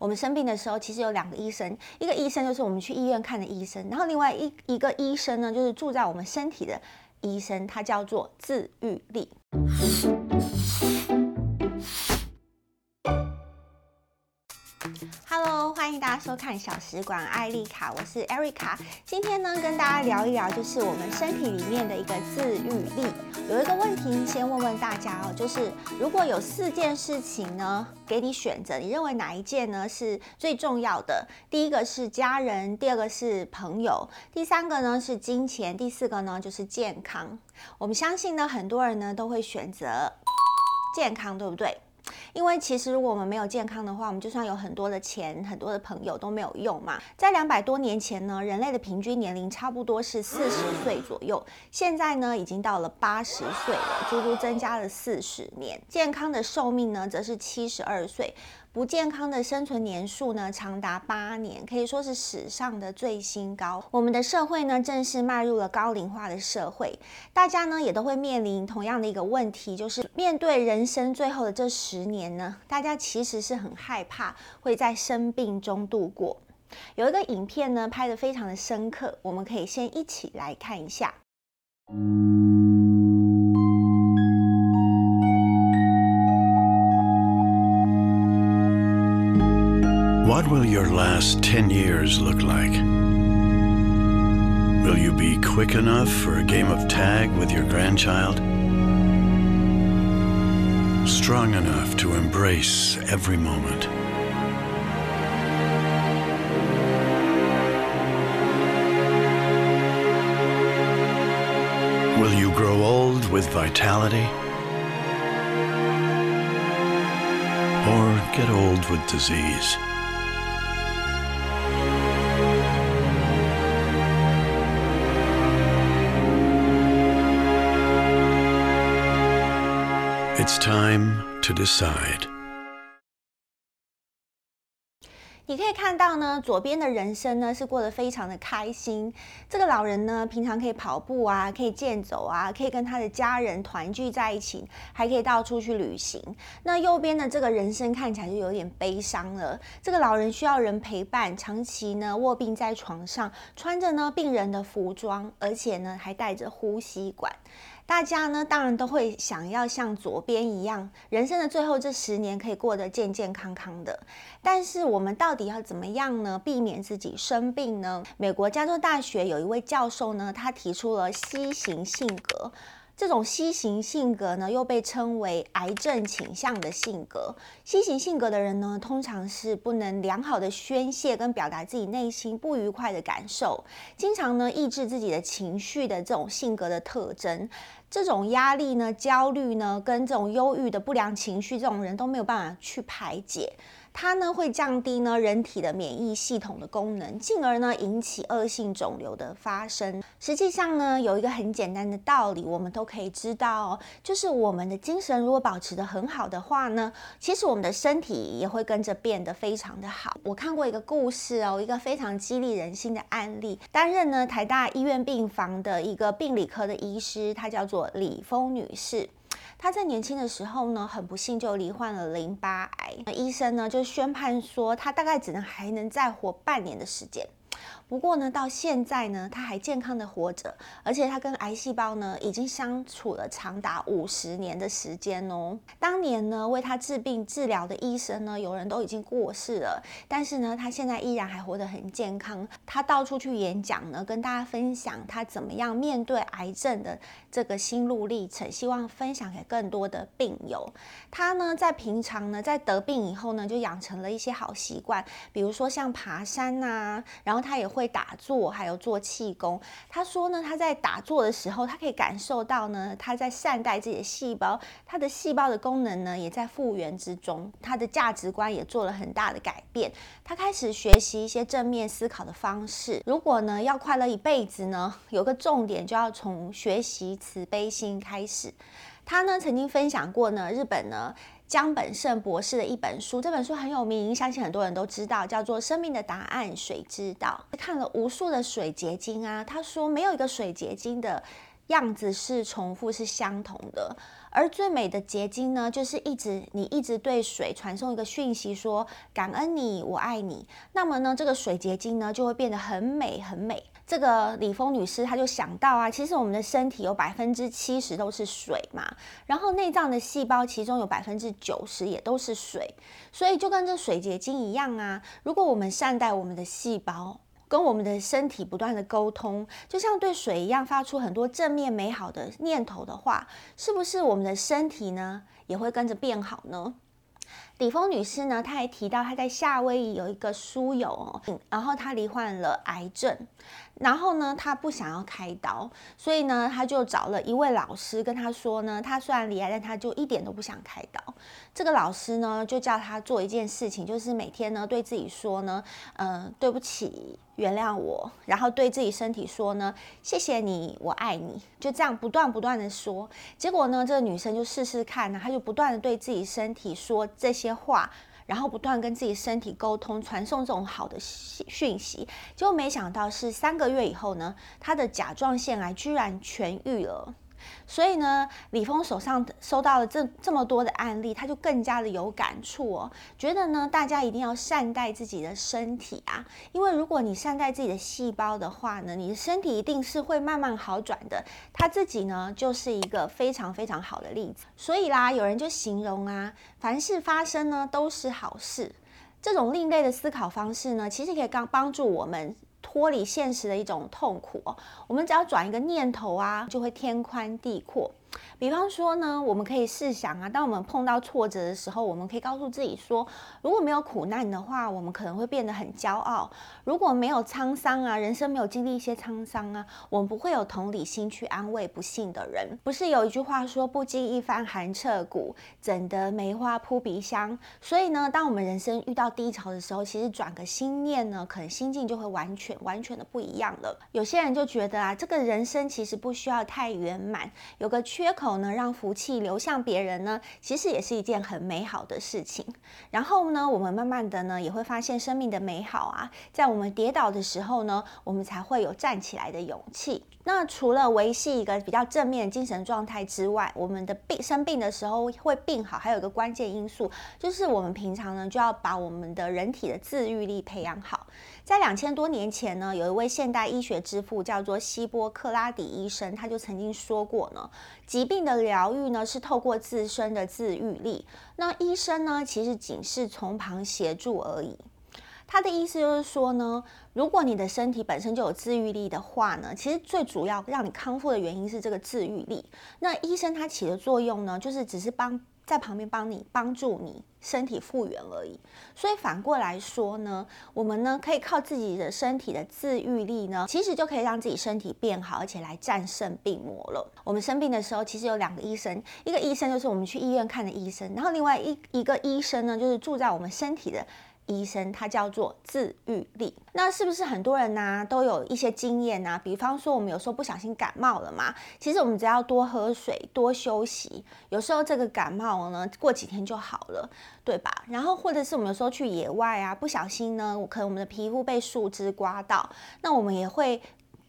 我们生病的时候，其实有两个医生，一个医生就是我们去医院看的医生，然后另外一一个医生呢，就是住在我们身体的医生，他叫做自愈力。大家收看小食馆艾丽卡，我是 Erica。今天呢，跟大家聊一聊，就是我们身体里面的一个自愈力。有一个问题，先问问大家哦，就是如果有四件事情呢，给你选择，你认为哪一件呢是最重要的？第一个是家人，第二个是朋友，第三个呢是金钱，第四个呢就是健康。我们相信呢，很多人呢都会选择健康，对不对？因为其实如果我们没有健康的话，我们就算有很多的钱、很多的朋友都没有用嘛。在两百多年前呢，人类的平均年龄差不多是四十岁左右，现在呢已经到了八十岁了，足足增加了四十年。健康的寿命呢，则是七十二岁。不健康的生存年数呢，长达八年，可以说是史上的最新高。我们的社会呢，正式迈入了高龄化的社会，大家呢也都会面临同样的一个问题，就是面对人生最后的这十年呢，大家其实是很害怕会在生病中度过。有一个影片呢，拍得非常的深刻，我们可以先一起来看一下。What will your last 10 years look like? Will you be quick enough for a game of tag with your grandchild? Strong enough to embrace every moment? Will you grow old with vitality? Or get old with disease? It's time to decide. 你可以看到呢，左边的人生呢是过得非常的开心。这个老人呢，平常可以跑步啊，可以健走啊，可以跟他的家人团聚在一起，还可以到处去旅行。那右边的这个人生看起来就有点悲伤了。这个老人需要人陪伴，长期呢卧病在床上，穿着呢病人的服装，而且呢还带着呼吸管。大家呢，当然都会想要像左边一样，人生的最后这十年可以过得健健康康的。但是我们到底要怎么样呢？避免自己生病呢？美国加州大学有一位教授呢，他提出了 C 型性格。这种 C 型性格呢，又被称为癌症倾向的性格。C 型性格的人呢，通常是不能良好的宣泄跟表达自己内心不愉快的感受，经常呢抑制自己的情绪的这种性格的特征。这种压力呢、焦虑呢，跟这种忧郁的不良情绪，这种人都没有办法去排解。它呢会降低呢人体的免疫系统的功能，进而呢引起恶性肿瘤的发生。实际上呢有一个很简单的道理，我们都可以知道哦，就是我们的精神如果保持得很好的话呢，其实我们的身体也会跟着变得非常的好。我看过一个故事哦，一个非常激励人心的案例。担任呢台大医院病房的一个病理科的医师，她叫做李峰女士。他在年轻的时候呢，很不幸就罹患了淋巴癌。那医生呢就宣判说，他大概只能还能再活半年的时间。不过呢，到现在呢，他还健康的活着，而且他跟癌细胞呢已经相处了长达五十年的时间哦。当年呢，为他治病治疗的医生呢，有人都已经过世了，但是呢，他现在依然还活得很健康。他到处去演讲呢，跟大家分享他怎么样面对癌症的这个心路历程，希望分享给更多的病友。他呢，在平常呢，在得病以后呢，就养成了一些好习惯，比如说像爬山啊，然后他也。会打坐，还有做气功。他说呢，他在打坐的时候，他可以感受到呢，他在善待自己的细胞，他的细胞的功能呢，也在复原之中。他的价值观也做了很大的改变。他开始学习一些正面思考的方式。如果呢，要快乐一辈子呢，有个重点就要从学习慈悲心开始。他呢，曾经分享过呢，日本呢。江本胜博士的一本书，这本书很有名，相信很多人都知道，叫做《生命的答案》，水知道。看了无数的水结晶啊，他说没有一个水结晶的样子是重复是相同的。而最美的结晶呢，就是一直你一直对水传送一个讯息，说感恩你，我爱你。那么呢，这个水结晶呢就会变得很美很美。这个李峰女士她就想到啊，其实我们的身体有百分之七十都是水嘛，然后内脏的细胞其中有百分之九十也都是水，所以就跟这水结晶一样啊。如果我们善待我们的细胞，跟我们的身体不断的沟通，就像对水一样，发出很多正面美好的念头的话，是不是我们的身体呢也会跟着变好呢？李峰女士呢，她还提到她在夏威夷有一个书友哦，然后她罹患了癌症。然后呢，他不想要开刀，所以呢，他就找了一位老师跟他说呢，他虽然罹癌，但他就一点都不想开刀。这个老师呢，就叫他做一件事情，就是每天呢，对自己说呢，嗯、对不起，原谅我，然后对自己身体说呢，谢谢你，我爱你，就这样不断不断的说。结果呢，这个女生就试试看呢，她就不断的对自己身体说这些话。然后不断跟自己身体沟通，传送这种好的讯息，结果没想到是三个月以后呢，他的甲状腺癌居然痊愈了。所以呢，李峰手上收到了这这么多的案例，他就更加的有感触哦，觉得呢，大家一定要善待自己的身体啊，因为如果你善待自己的细胞的话呢，你的身体一定是会慢慢好转的。他自己呢，就是一个非常非常好的例子。所以啦，有人就形容啊，凡事发生呢都是好事。这种另类的思考方式呢，其实可以刚帮助我们。脱离现实的一种痛苦，我们只要转一个念头啊，就会天宽地阔。比方说呢，我们可以试想啊，当我们碰到挫折的时候，我们可以告诉自己说，如果没有苦难的话，我们可能会变得很骄傲；如果没有沧桑啊，人生没有经历一些沧桑啊，我们不会有同理心去安慰不幸的人。不是有一句话说，不经一番寒彻骨，怎得梅花扑鼻香？所以呢，当我们人生遇到低潮的时候，其实转个心念呢，可能心境就会完全完全的不一样了。有些人就觉得啊，这个人生其实不需要太圆满，有个缺口呢，让福气流向别人呢，其实也是一件很美好的事情。然后呢，我们慢慢的呢，也会发现生命的美好啊。在我们跌倒的时候呢，我们才会有站起来的勇气。那除了维系一个比较正面的精神状态之外，我们的病生病的时候会病好，还有一个关键因素，就是我们平常呢，就要把我们的人体的自愈力培养好。在两千多年前呢，有一位现代医学之父叫做希波克拉底医生，他就曾经说过呢，疾病的疗愈呢是透过自身的自愈力，那医生呢其实仅是从旁协助而已。他的意思就是说呢，如果你的身体本身就有自愈力的话呢，其实最主要让你康复的原因是这个自愈力。那医生他起的作用呢，就是只是帮。在旁边帮你帮助你身体复原而已，所以反过来说呢，我们呢可以靠自己的身体的自愈力呢，其实就可以让自己身体变好，而且来战胜病魔了。我们生病的时候，其实有两个医生，一个医生就是我们去医院看的医生，然后另外一一个医生呢，就是住在我们身体的。医生，他叫做自愈力。那是不是很多人呢、都有一些经验呢、比方说，我们有时候不小心感冒了嘛，其实我们只要多喝水、多休息，有时候这个感冒呢过几天就好了，对吧？然后或者是我们有时候去野外啊，不小心呢，可能我们的皮肤被树枝刮到，那我们也会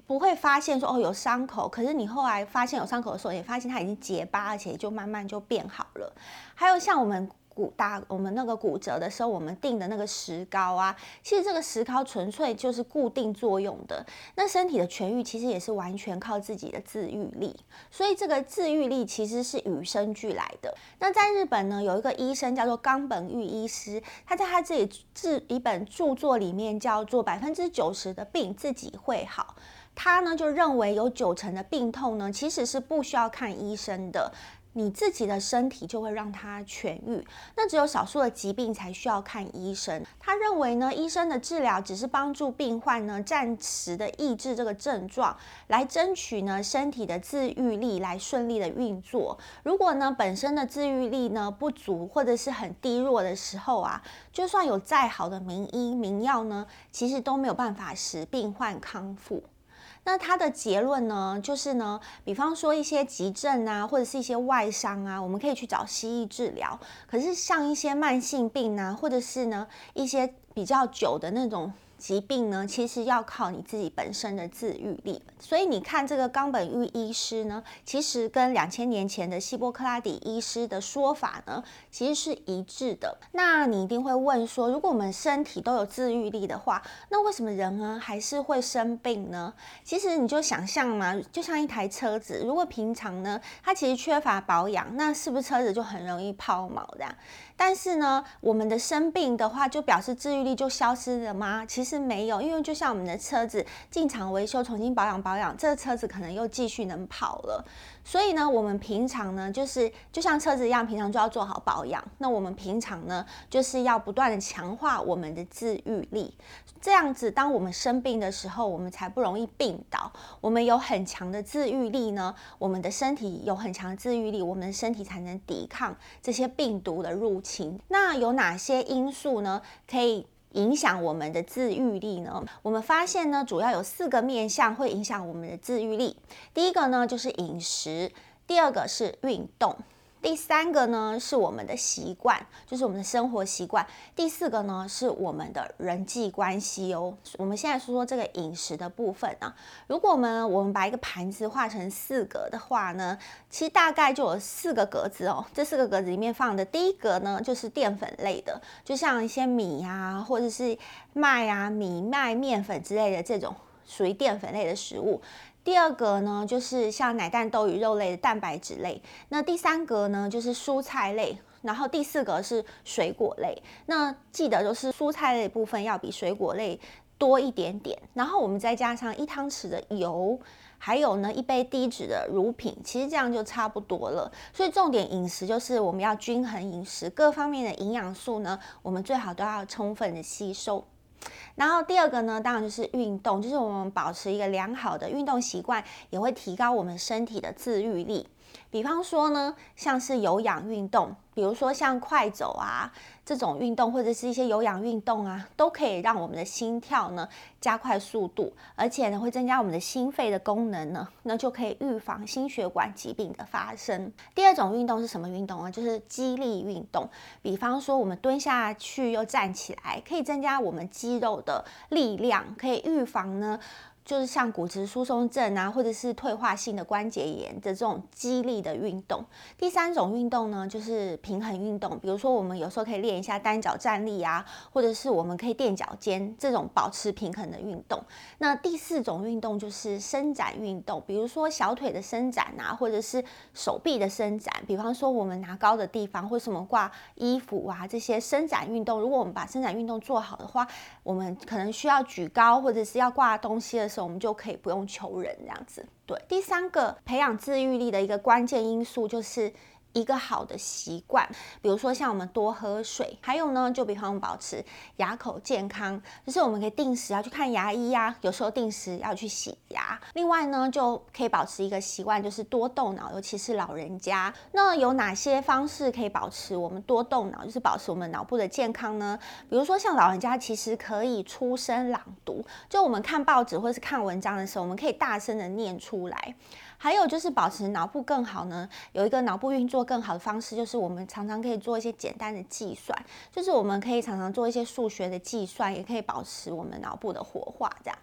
不会发现说哦有伤口，可是你后来发现有伤口的时候，也发现它已经结疤，而且就慢慢就变好了。还有像我们。骨打我们那个骨折的时候，我们定的那个石膏啊，其实这个石膏纯粹就是固定作用的。那身体的痊愈其实也是完全靠自己的自愈力，所以这个自愈力其实是与生俱来的。那在日本呢，有一个医生叫做冈本玉医师，他在他自己制一本著作里面叫做《百分之九十的病自己会好》，他呢就认为有九成的病痛呢其实是不需要看医生的。你自己的身体就会让它痊愈，那只有少数的疾病才需要看医生。他认为呢，医生的治疗只是帮助病患呢暂时的抑制这个症状，来争取呢身体的自愈力来顺利的运作。如果呢本身的自愈力呢不足或者是很低弱的时候啊，就算有再好的名医名药呢，其实都没有办法使病患康复。那他的结论呢，就是呢，比方说一些急症啊，或者是一些外伤啊，我们可以去找西医治疗。可是像一些慢性病啊，或者是呢一些比较久的那种疾病呢，其实要靠你自己本身的自愈力。所以你看这个冈本玉医师呢，其实跟两千年前的希波克拉底医师的说法呢，其实是一致的。那你一定会问说，如果我们身体都有自愈力的话，那为什么人呢还是会生病呢？其实你就想象嘛，就像一台车子，如果平常呢它其实缺乏保养，那是不是车子就很容易抛锚的？但是呢，我们的生病的话，就表示治愈力就消失了吗？其实没有，因为就像我们的车子进厂维修、重新保养保养，这个车子可能又继续能跑了。所以呢，我们平常呢，就是就像车子一样，平常就要做好保养。那我们平常呢，就是要不断的强化我们的治愈力，这样子，当我们生病的时候，我们才不容易病倒。我们有很强的治愈力呢，我们的身体有很强的治愈力，我们的身体才能抵抗这些病毒的入侵。那有哪些因素呢？可以影响我们的自愈力呢？我们发现呢，主要有四个面向会影响我们的自愈力。第一个呢，就是饮食；第二个是运动。第三个呢，是我们的习惯，就是我们的生活习惯。第四个呢，是我们的人际关系哦。我们现在说说这个饮食的部分啊。如果我们我们把一个盘子画成四格的话呢，其实大概就有四个格子哦。这四个格子里面放的第一格呢，就是淀粉类的，就像一些米呀、啊，或者是麦啊、米麦面粉之类的这种属于淀粉类的食物。第二格呢，就是像奶蛋豆鱼肉类的蛋白质类。那第三格呢，就是蔬菜类。然后第四格是水果类。那记得就是蔬菜类部分要比水果类多一点点。然后我们再加上一汤匙的油，还有呢一杯低脂的乳品，其实这样就差不多了。所以重点饮食就是我们要均衡饮食，各方面的营养素呢，我们最好都要充分的吸收。然后第二个呢，当然就是运动，就是我们保持一个良好的运动习惯，也会提高我们身体的自愈力。比方说呢，像是有氧运动，比如说像快走啊这种运动，或者是一些有氧运动啊，都可以让我们的心跳呢加快速度，而且呢会增加我们的心肺的功能呢，那就可以预防心血管疾病的发生。第二种运动是什么运动呢？就是肌力运动，比方说我们蹲下去又站起来，可以增加我们肌肉的力量，可以预防呢。就是像骨质疏松症啊，或者是退化性的关节炎的这种肌力的运动。第三种运动呢，就是平衡运动，比如说我们有时候可以练一下单脚站立啊，或者是我们可以垫脚尖这种保持平衡的运动。那第四种运动就是伸展运动，比如说小腿的伸展啊，或者是手臂的伸展，比方说我们拿高的地方或什么挂衣服啊这些伸展运动。如果我们把伸展运动做好的话，我们可能需要举高或者是要挂东西的时候，我们就可以不用求人这样子。对，第三个培养自愈力的一个关键因素就是。一个好的习惯，比如说像我们多喝水，还有呢，就比方保持牙口健康，就是我们可以定时要去看牙医呀，有时候定时要去洗牙。另外呢，就可以保持一个习惯，就是多动脑，尤其是老人家。那有哪些方式可以保持我们多动脑，就是保持我们脑部的健康呢？比如说像老人家，其实可以出声朗读，就我们看报纸或是看文章的时候，我们可以大声的念出来。还有就是保持脑部更好呢，有一个脑部运作更好的方式，就是我们常常可以做一些简单的计算，就是我们可以常常做一些数学的计算，也可以保持我们脑部的活化。这样，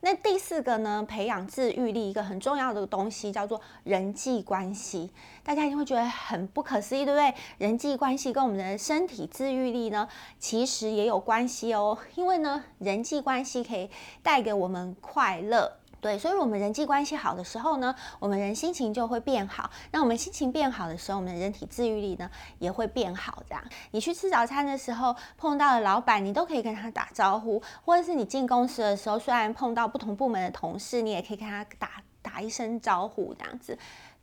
那第四个呢，培养自愈力一个很重要的东西叫做人际关系。大家一定会觉得很不可思议，对不对？人际关系跟我们的身体自愈力呢，其实也有关系哦。因为呢，人际关系可以带给我们快乐。对，所以我们人际关系好的时候呢，我们人心情就会变好。那我们心情变好的时候，我们的人体自愈力呢也会变好。这样，你去吃早餐的时候碰到了老板，你都可以跟他打招呼；或者是你进公司的时候，虽然碰到不同部门的同事，你也可以跟他打打一声招呼，这样子。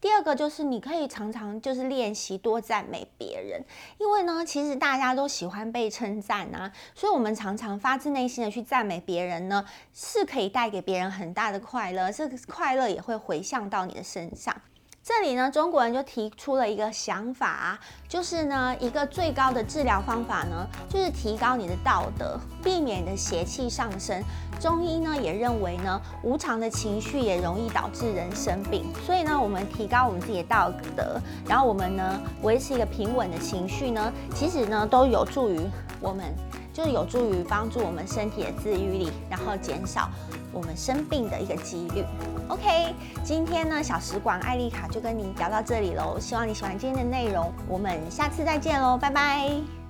第二个就是你可以常常就是练习多赞美别人，因为呢，其实大家都喜欢被称赞啊，所以我们常常发自内心的去赞美别人呢，是可以带给别人很大的快乐，这个快乐也会回向到你的身上。这里呢，中国人就提出了一个想法，就是呢，一个最高的治疗方法呢，就是提高你的道德，避免你的邪气上升。中医呢也认为呢，无常的情绪也容易导致人生病，所以呢，我们提高我们自己的道德，然后我们呢维持一个平稳的情绪呢，其实呢都有助于我们就是有助于帮助我们身体的自愈力，然后减少我们生病的一个几率。OK，今天呢，小食馆艾丽卡就跟你聊到这里喽，希望你喜欢今天的内容，我们下次再见喽，拜拜。